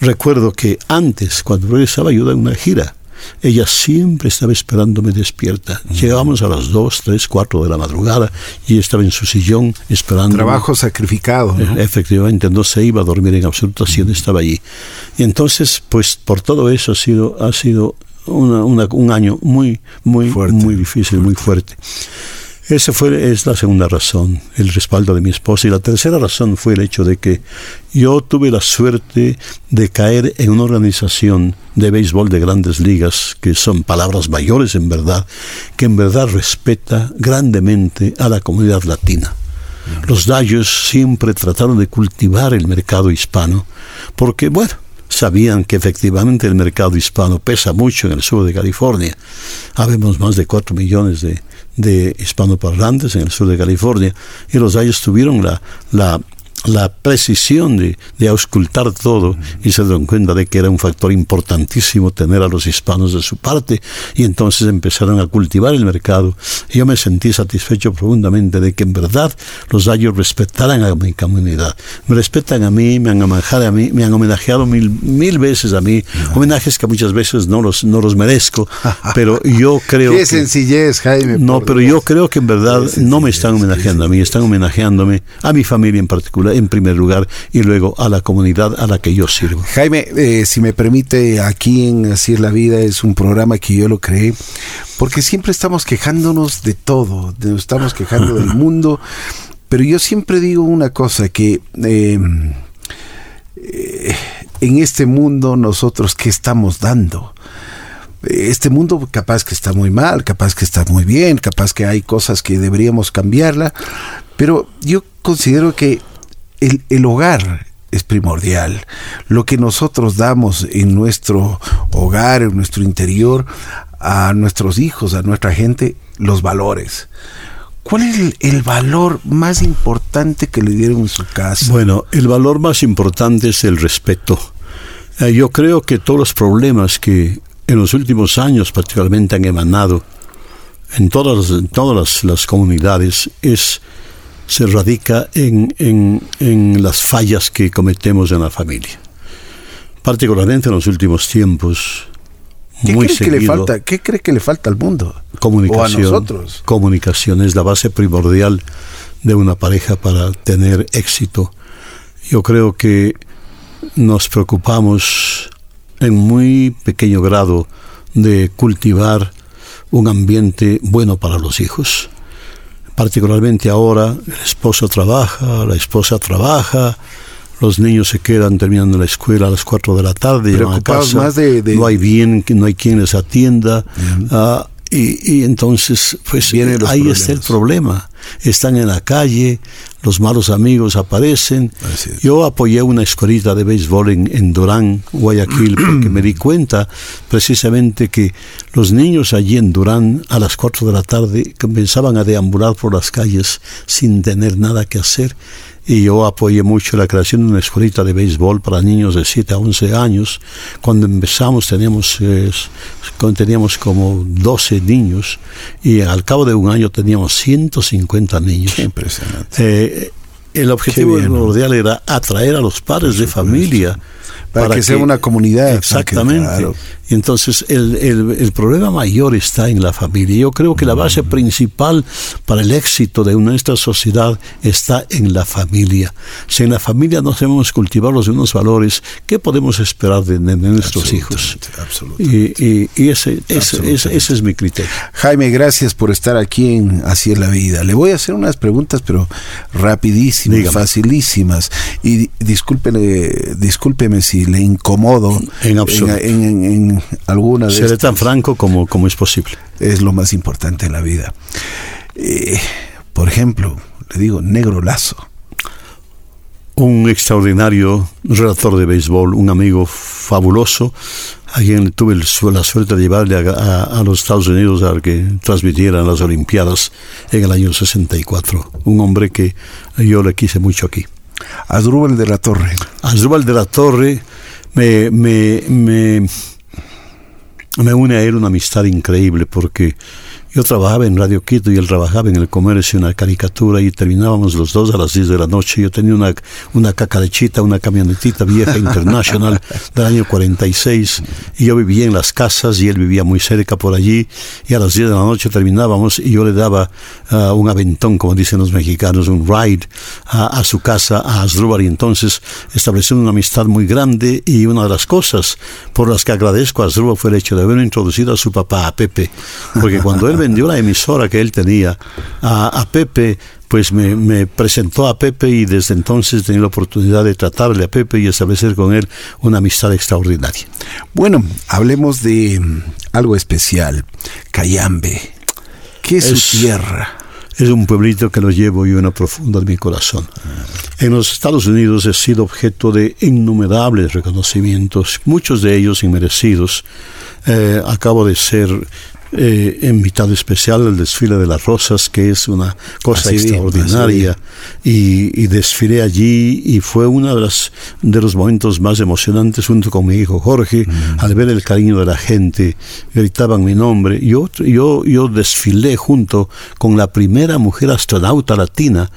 recuerdo que antes, cuando regresaba yo de una gira, ella siempre estaba esperándome despierta. Llegábamos a las 2, 3, 4 de la madrugada y estaba en su sillón esperando. Trabajo sacrificado. E, efectivamente, no se iba a dormir en absoluto, siempre estaba allí. Y entonces, pues por todo eso ha sido, ha sido un año muy, muy, muy difícil, muy fuerte. Esa fue, es la segunda razón, el respaldo de mi esposa. Y la tercera razón fue el hecho de que yo tuve la suerte de caer en una organización de béisbol de grandes ligas, que son palabras mayores en verdad, que en verdad respeta grandemente a la comunidad latina. Los Dayos siempre trataron de cultivar el mercado hispano, porque, bueno, sabían que efectivamente el mercado hispano pesa mucho en el sur de California. Habemos más de 4 millones de, de hispanoparlantes en el sur de California y los Ayos tuvieron la, la la precisión de, de, auscultar todo y se dieron cuenta de que era un factor importantísimo tener a los hispanos de su parte y entonces empezaron a cultivar el mercado. Yo me sentí satisfecho profundamente de que en verdad los Dayos respetaran a mi comunidad. Me respetan a mí, me han homenajeado a mí, me han homenajeado mil, mil veces a mí, homenajes que muchas veces no los, no los merezco, [laughs] pero yo creo Qué sencillez, Jaime. No, pero yo creo que en verdad no me están homenajeando a mí, están homenajeándome a mi familia en particular en primer lugar y luego a la comunidad a la que yo sirvo. Jaime, eh, si me permite, aquí en Así es la vida es un programa que yo lo creé porque siempre estamos quejándonos de todo, estamos quejando del [laughs] mundo, pero yo siempre digo una cosa que... Em, eh, en este mundo nosotros qué estamos dando este mundo capaz que está muy mal, capaz que está muy bien, capaz que hay cosas que deberíamos cambiarla, pero yo considero que el, hogar es primordial. Lo que nosotros damos en nuestro hogar, en nuestro interior, a nuestros hijos, a nuestra gente, los valores. ¿Cuál es el, valor más importante que le dieron en su casa? Bueno, el valor más importante es el respeto. Eh, yo creo que todos los problemas que en los últimos años particularmente han emanado en todas, en todas las comunidades es se radica en, en, las fallas que cometemos en la familia. Particularmente en los últimos tiempos. ¿Qué cree que le falta? ¿Qué cree que le falta al mundo? Comunicación. nosotros. Comunicación es la base primordial de una pareja para tener éxito. Yo creo que nos preocupamos en muy pequeño grado de cultivar un ambiente bueno para los hijos particularmente ahora, el esposo trabaja, la esposa trabaja, los niños se quedan terminando la escuela a las 4 de la tarde, a casa, más de, no hay bien, no hay quien les atienda, uh, y, entonces, pues ahí está el problema. Están en la calle, los malos amigos aparecen. Yo apoyé una escuelita de béisbol en, en Durán, Guayaquil, porque [clears throat] me di cuenta precisamente que los niños allí en Durán a las 4 de la tarde comenzaban a deambular por las calles sin tener nada que hacer y yo apoyé mucho la creación de una escuelita de béisbol para niños de 7 a 11 años. Cuando empezamos teníamos, eh, teníamos como 12 niños y al cabo de un año teníamos 150 niños. Qué impresionante. Eh, el objetivo primordial era atraer a los padres de familia para, que, sea una comunidad. Exactamente. Entonces el, el, problema mayor está en la familia. Yo creo que la base principal para el éxito de nuestra sociedad está en la familia. Si en la familia no sabemos cultivar los unos valores, ¿qué podemos esperar de, nuestros hijos? Y, y, ese, ese, ese, es mi criterio. Jaime, gracias por estar aquí en Así es la vida. Le voy a hacer unas preguntas, pero rapidísimas, facilísimas. Y discúlpeme, discúlpeme si le incomodo en, absoluto. en alguna de Seré tan franco como, como es posible. Es lo más importante en la vida. Eh, por ejemplo, le digo, Negro Lazo. Un extraordinario relator de béisbol, un amigo fabuloso, a quien tuve la suerte de llevarle a, los Estados Unidos a que transmitieran las Olimpiadas en el año 64. Un hombre que yo le quise mucho aquí. Asdrúbal de la Torre. Asdrúbal de la Torre me, me, me me une a él una amistad increíble porque yo trabajaba en Radio Quito y él trabajaba en el comercio, una caricatura, y terminábamos los dos a las 10 de la noche. Yo tenía una, una cacarechita, una camionetita vieja [laughs] internacional del año 46, y yo vivía en las casas y él vivía muy cerca por allí, y a las 10 de la noche terminábamos y yo le daba ah, un aventón, como dicen los mexicanos, un ride a su casa, a Asdrúbal, y entonces estableció una amistad muy grande, y una de las cosas por las que agradezco a Asdrúbal fue el hecho de haber introducido a su papá, a Pepe, porque cuando él [laughs] vendió la emisora que él tenía a, Pepe, pues me, presentó a Pepe y desde entonces tenía la oportunidad de tratarle a Pepe y establecer con él una amistad extraordinaria. Bueno, hablemos de mm, algo especial, Cayambe. ¿Qué es, su tierra? Es un pueblito que lo llevo yo en lo profundo de mi corazón. En los Estados Unidos he sido objeto de innumerables reconocimientos, muchos de ellos inmerecidos. Eh, acabo de ser eh, invitado especial al desfile de las rosas, que es una cosa extraordinaria. Y, desfilé allí y fue uno de, las, de los momentos más emocionantes junto con mi hijo Jorge, mm. al ver el cariño de la gente, gritaban mi nombre. Yo, yo, yo desfilé junto con la primera mujer astronauta latina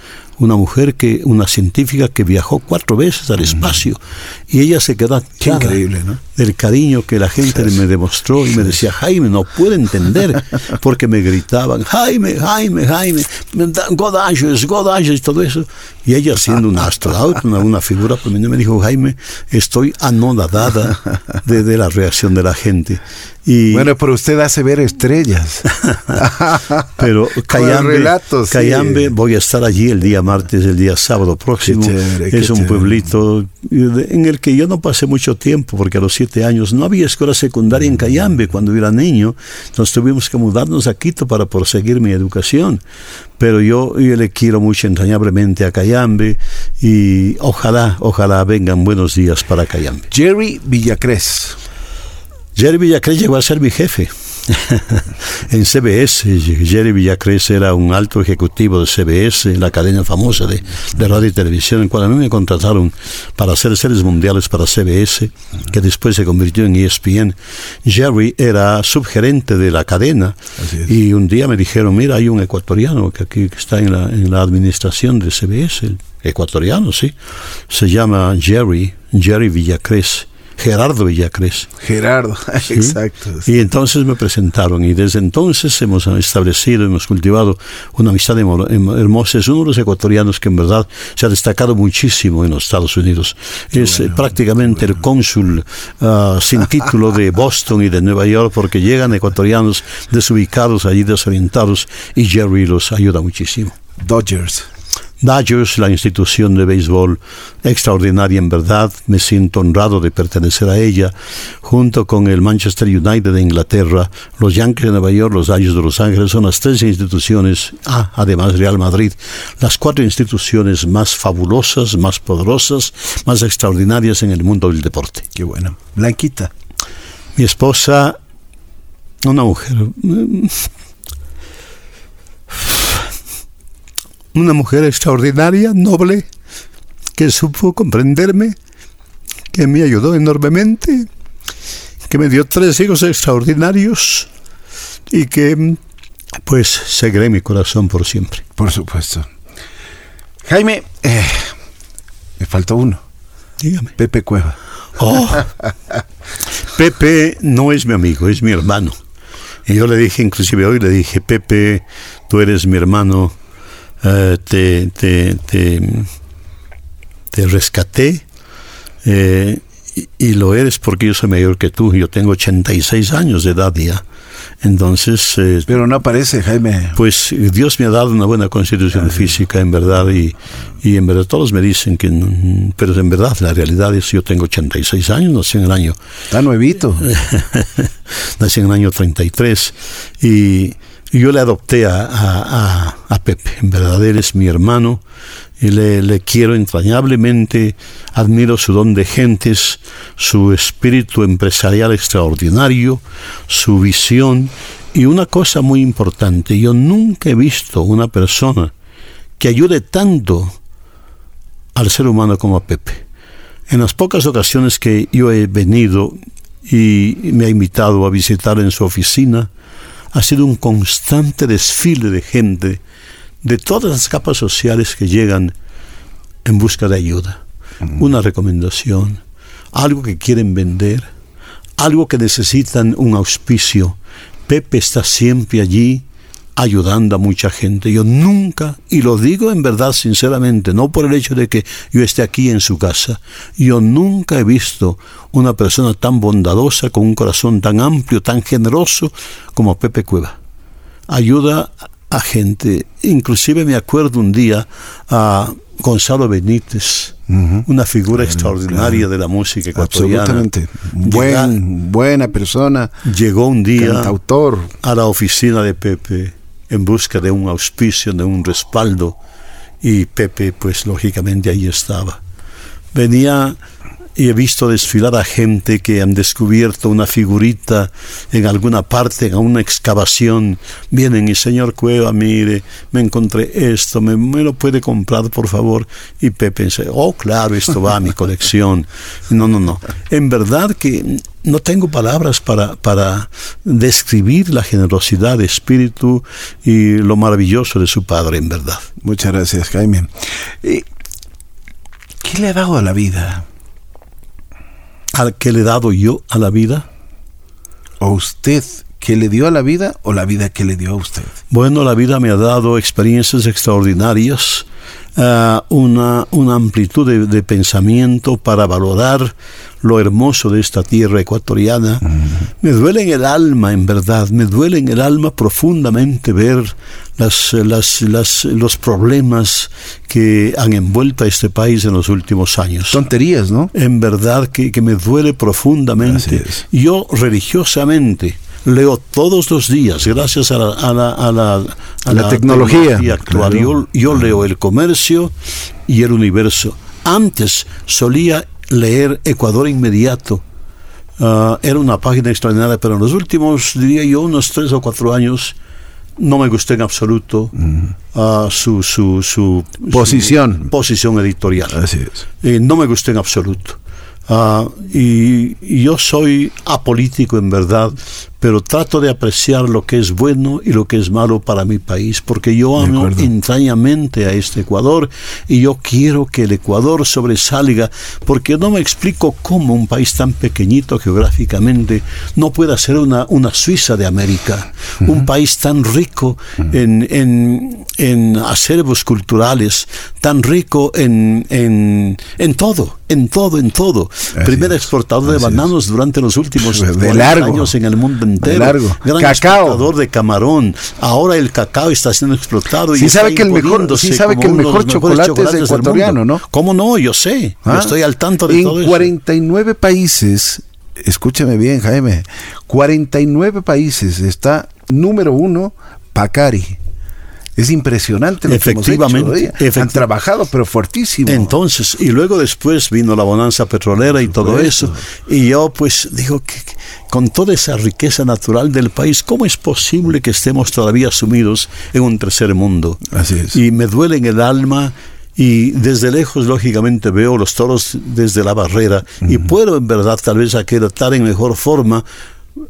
una mujer que, una científica que viajó cuatro veces al espacio y ella se quedó increíble, ¿no? del cariño que la gente me demostró y me decía, Jaime, no puedo entender, [laughs] porque me gritaban, Jaime, Jaime, Jaime, God God y todo eso. Y ella siendo una astronauta, una, una figura me dijo, Jaime, estoy anodadada de, de la reacción de la gente. Y, bueno, pero usted hace ver estrellas. [laughs] pero Cayambe, Cayambe, voy a estar allí el día martes, el día sábado próximo. es un pueblito en el que yo no pasé mucho tiempo, porque a los siete años no había escuela secundaria en Cayambe cuando era niño. Entonces tuvimos que mudarnos a Quito para proseguir mi educación. Pero yo, yo le quiero mucho entrañablemente a Cayambe y ojalá, ojalá vengan buenos días para Cayambe. Jerry Villacrés. Jerry Villacrés llegó a ser mi jefe. [laughs] en CBS, Jerry Villacrés era un alto ejecutivo de CBS, la cadena famosa de, radio y televisión, en cual a mí me contrataron para hacer series mundiales para CBS, que después se convirtió en ESPN. Jerry era subgerente de la cadena y un día me dijeron, mira, hay un ecuatoriano que aquí está en la, en la administración de CBS, ecuatoriano, sí, se llama Jerry, Jerry Villacrés Gerardo Villacres. Gerardo, [laughs] exacto. Y entonces me presentaron y desde entonces hemos establecido, hemos cultivado una amistad hermosa. Es uno de los ecuatorianos que en verdad se ha destacado muchísimo en los Estados Unidos. es eh, prácticamente el cónsul ah, sin título de [laughs] Boston y de Nueva York porque llegan ecuatorianos desubicados, allí desorientados y Jerry los ayuda muchísimo. Dodgers. Dodgers, la institución de béisbol extraordinaria en verdad, me siento honrado de pertenecer a ella, junto con el Manchester United de Inglaterra, los Yankees de Nueva York, los Dodgers de Los Ángeles, son las tres instituciones, ah, además Real Madrid, las cuatro instituciones más fabulosas, más poderosas, más extraordinarias en el mundo del deporte. Qué bueno. Blanquita. Mi esposa, una mujer mm, una mujer extraordinaria, noble, que supo comprenderme, que me ayudó enormemente, que me dio tres hijos extraordinarios y que pues seguiré mi corazón por siempre. Por supuesto. Jaime, eh, me faltó uno. Dígame. Pepe Cueva. Oh, [laughs] Pepe no es mi amigo, es mi hermano. Y yo le dije, inclusive hoy le dije, Pepe, tú eres mi hermano, eh, te, te, te, te rescaté eh, y, y lo eres porque yo soy mayor que tú. Yo tengo 86 años de edad ya. Entonces, eh, Pero no aparece, Jaime. pues Dios me ha dado una buena constitución física, en verdad, y, y en verdad todos me dicen que, pero en verdad la realidad es yo tengo 86 años, nací en el año, Está nuevito. [laughs] nací en el año 33 y, yo le adopté a, a- a- Pepe, en verdad es mi hermano. Y le, le quiero entrañablemente, admiro su don de gentes, su espíritu empresarial extraordinario, su visión. Y una cosa muy importante, yo nunca he visto una persona que ayude tanto al ser humano como a Pepe. En las pocas ocasiones que yo he venido y me ha invitado a visitar en su oficina, ha sido un constante desfile de gente de todas las capas sociales que llegan en busca de ayuda. Una recomendación, algo que quieren vender, algo que necesitan un auspicio. Pepe está siempre allí ayudando a mucha gente. Yo nunca, y lo digo en verdad sinceramente, no por el hecho de que yo esté aquí en su casa, yo nunca he visto una persona tan bondadosa, con un corazón tan amplio, tan generoso como Pepe Cueva. Ayuda a gente, inclusive me acuerdo un día a Gonzalo Benítez, una figura extraordinaria de la música ecuatoriana. Absolutamente. Llega- Buen, buena persona. llegó un día Cantautor. a la oficina de Pepe en busca de un auspicio, de un respaldo, y Pepe, pues lógicamente ahí estaba. Venía y he visto desfilar a gente que han descubierto una figurita en alguna parte, en una excavación. Vienen y señor Cueva, mire, me encontré esto, me, me lo puede comprar por favor. Y Pepe dice, oh claro, esto va a mi colección. [laughs] No, no, no. En verdad que no tengo palabras para, para describir la generosidad de espíritu y lo maravilloso de su padre, en verdad. Muchas gracias, Jaime. Eh, ¿Qué le ha dado a la vida? ¿Al que le he dado yo a la vida? ¿O usted que le dio a la vida o la vida que le dio a usted? Bueno, la vida me ha dado experiencias extraordinarias, ah, una, una amplitud de, de pensamiento para valorar lo hermoso de esta tierra ecuatoriana. Me duele en el alma, en verdad, me duele en el alma profundamente ver las, las, las- los problemas que han envuelto a este país en los últimos años. Tonterías, ¿no? En verdad que, que me duele profundamente. Yo religiosamente leo todos los días, gracias a la, a la, a la, a La tecnología, actual. claro. Yo, yo leo el comercio y el universo. Antes solía leer Ecuador Inmediato. Ah, era una página extraordinaria, pero en los últimos, diría yo, unos tres o cuatro años, no me gustó en absoluto ah, su, su, su Mm. Posición. su posición editorial. Así es. Eh, no me gustó en absoluto. Ah, y, y yo soy apolítico en verdad, pero trato de apreciar lo que es bueno y lo que es malo para mi país, porque yo amo entrañamente a este Ecuador y yo quiero que el Ecuador sobresalga, porque no me explico cómo un país tan pequeñito geográficamente no pueda ser una, una Suiza de América, un país tan rico en, en, en acervos culturales, tan rico en, en, en todo, en todo, en todo. Así Primer es, exportador de es. bananos durante los últimos De 40 largo, años en el mundo entero. largo. Gran Cacao. exportador de camarón. Ahora el cacao está siendo explotado. Sí y sabe que el mejor- sí sabe que el mejor chocolate es ecuatoriano. ¿no? ¿Cómo no? Yo sé. Yo ¿Ah? estoy al tanto de en todo eso. 49 países, escúchame bien, Jaime, 49 países está número uno Pacari. Es impresionante lo que hemos hecho, Efectivamente, oye. Han efecti- trabajado, pero fuertísimo. Entonces, y luego después vino la bonanza petrolera y todo eso. Y yo pues digo que que con toda esa riqueza natural del país, ¿cómo es posible que estemos todavía sumidos en un tercer mundo? Así es. Y me duele en el alma y desde lejos lógicamente veo los toros desde la barrera y puedo en verdad tal vez estar en mejor forma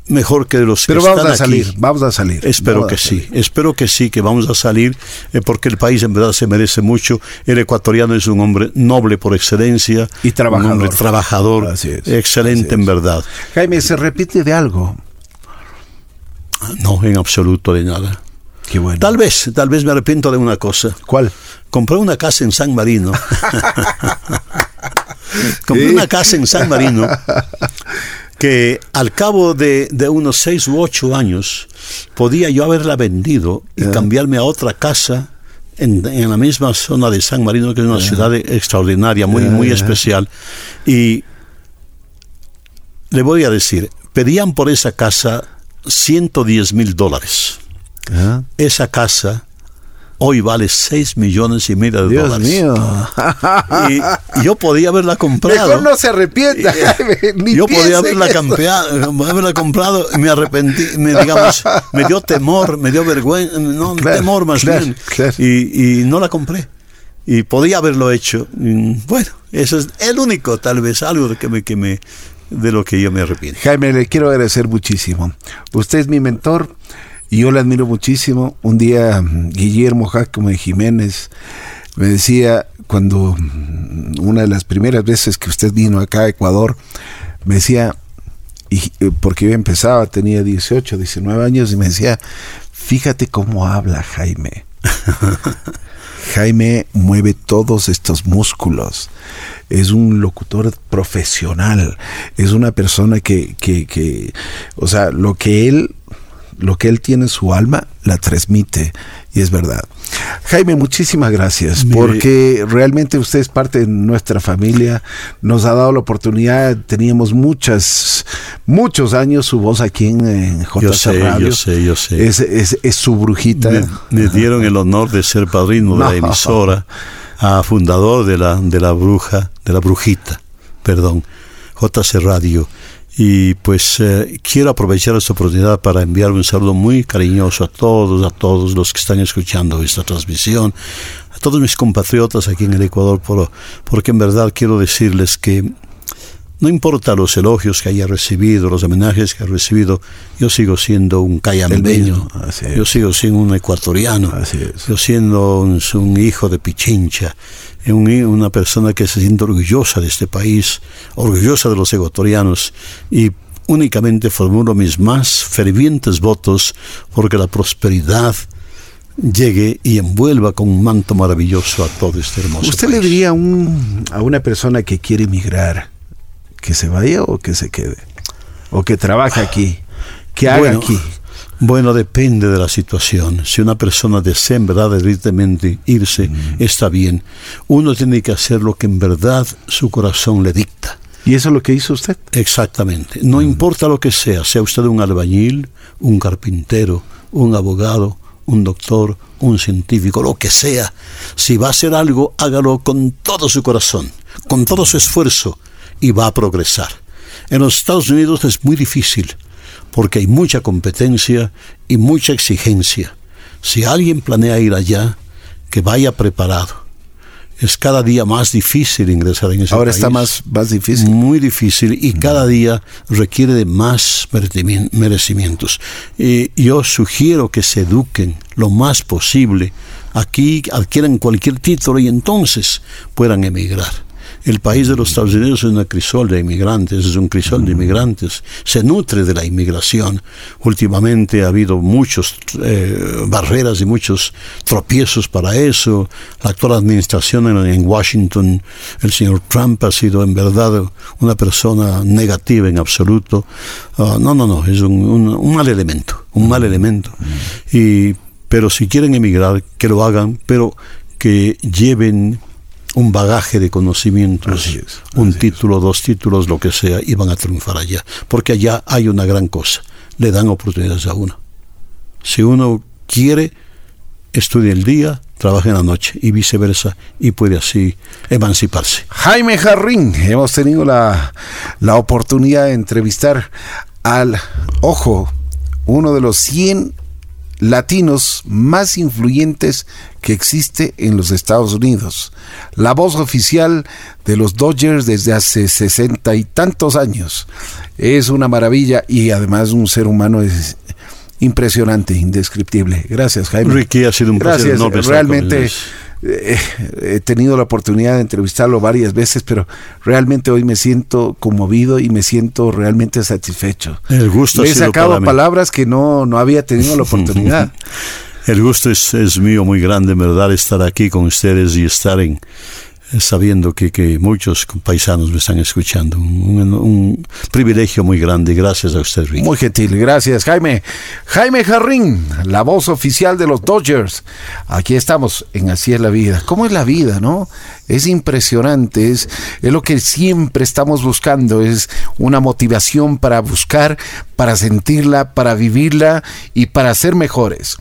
mejor que los Pero que vamos están a salir, aquí. vamos a salir. Espero Vamos que a sí, salir. espero que sí, que vamos a salir, eh, porque el país en verdad se merece mucho. El ecuatoriano es un hombre noble por excelencia. Y trabajador. Un hombre trabajador, Así es, excelente así en es. verdad. Jaime, ¿se repite de algo? No, en absoluto de nada. Qué bueno. Tal vez, tal vez me arrepiento de una cosa. ¿Cuál? Compré una casa en San Marino. [laughs] Compré ¿Sí? una casa en San Marino [laughs] que al cabo de, de unos seis u ocho años podía yo haberla vendido y cambiarme a otra casa en, en la misma zona de San Marino, que es una ciudad extraordinaria, muy, muy especial. Y le voy a decir, pedían por esa casa 110 mil dólares. Esa casa hoy vale 6 millones y medio de Dios dólares. mío. Y yo podía haberla comprado. Mejor no se arrepienta, Jaime. [laughs] Ni yo podía haberla, haberla comprado y me arrepentí, me, digamos, me dio temor, me dio vergüenza, no, Claro, temor más claro, bien. claro. Y, y no la compré. Y podía haberlo hecho. Bueno, eso es el único, tal vez, algo de, que me, que me, de lo que yo me arrepiento. Jaime, le quiero agradecer muchísimo. Usted es mi mentor y yo le admiro muchísimo. Un día mm, Guillermo Jacome Jiménez me decía, cuando mm, una de las primeras veces que usted vino acá a Ecuador, me decía, y, eh, porque yo empezaba, tenía 18, 19 años, y me decía, fíjate cómo habla Jaime. [laughs] Jaime mueve todos estos músculos. Es un locutor profesional. Es una persona que, que, que, o sea, lo que él, lo que él tiene en su alma, la transmite. Y es verdad. Jaime, muchísimas gracias. Porque realmente usted es parte de nuestra familia. Nos ha dado la oportunidad. Teníamos muchas, muchos años su voz aquí en, en JC Yo sé, Radio. yo sé, yo sé. Es, es, es su brujita. me, me dieron el honor de ser padrino de la [laughs] emisora, a fundador de la, de la bruja, de la brujita, perdón, JC Radio. Y pues eh, quiero aprovechar esta oportunidad para enviar un saludo muy cariñoso a todos, a todos los que están escuchando esta transmisión, a todos mis compatriotas aquí en el Ecuador, por- porque en verdad quiero decirles que no importa los elogios que haya recibido, los homenajes que ha recibido, yo sigo siendo un cayambeño, yo sigo siendo un ecuatoriano, yo siendo un, un hijo de Pichincha, un una persona que se siente orgullosa de este país, orgullosa de los ecuatorianos y únicamente formulo mis más fervientes votos porque la prosperidad llegue y envuelva con un manto maravilloso a todo este hermoso ¿Usted le diría a, un, a una persona que quiere emigrar que se vaya o que se quede? O que trabaje aquí, que haga Bueno, aquí. Bueno, depende de la situación. Si una persona desea en verdad evidentemente irse, está bien. Uno tiene que hacer lo que en verdad su corazón le dicta. ¿Y eso es lo que hizo usted? Exactamente. No importa lo que sea, sea usted un albañil, un carpintero, un abogado, un doctor, un científico, lo que sea. Si va a hacer algo, hágalo con todo su corazón, con todo su esfuerzo y va a progresar. En los Estados Unidos es muy difícil porque hay mucha competencia y mucha exigencia. Si alguien planea ir allá, que vaya preparado. Es cada día más difícil ingresar en ese Ahora país. está más, más difícil. Muy difícil y cada día requiere de más merecimi- merecimientos. Y yo sugiero que se eduquen lo más posible. Aquí adquieran cualquier título y entonces puedan emigrar. El país de los Estados Unidos es una crisol de inmigrantes, es un crisol de inmigrantes, se nutre de la inmigración. Últimamente ha habido muchas barreras y muchos tropiezos para eso. La actual administración en, en Washington, el señor Trump ha sido en verdad una persona negativa en absoluto. Ah, no, no, no, es un, un- un mal elemento, un mal elemento. Y, pero si quieren emigrar, que lo hagan, pero que lleven un bagaje de conocimientos, Así es, un es. título, dos títulos, lo que sea, y van a triunfar allá. Porque allá hay una gran cosa, le dan oportunidades a uno. Si uno quiere, estudia el día, trabaja en la noche y viceversa, y puede así emanciparse. Jaime Jarrín, hemos tenido la, la oportunidad de entrevistar al, ojo, uno de los 100 latinos más influyentes que existe en los Estados Unidos. La voz oficial de los Dodgers desde hace sesenta y tantos años. Es una maravilla y además un ser humano es impresionante, indescriptible. Gracias, Jaime. Ricky, ha sido un placer Gracias, realmente eh, he tenido la oportunidad de entrevistarlo varias veces, pero realmente hoy me siento conmovido y me siento realmente satisfecho. El gusto Le he sacado palabras que no, no había tenido la [laughs] oportunidad. El gusto es, es mío muy grande, en verdad, estar aquí con ustedes y estar en, sabiendo que, que, muchos paisanos me están escuchando. Un, privilegio muy grande. Gracias a usted. Muy gentil. Gracias, Jaime. Jaime Jarrín, la voz oficial de los Dodgers. Aquí estamos en Así es la vida. ¿Cómo es la vida, no? Es impresionante. Es, es lo que siempre estamos buscando. Es una motivación para buscar, para sentirla, para vivirla y para ser mejores.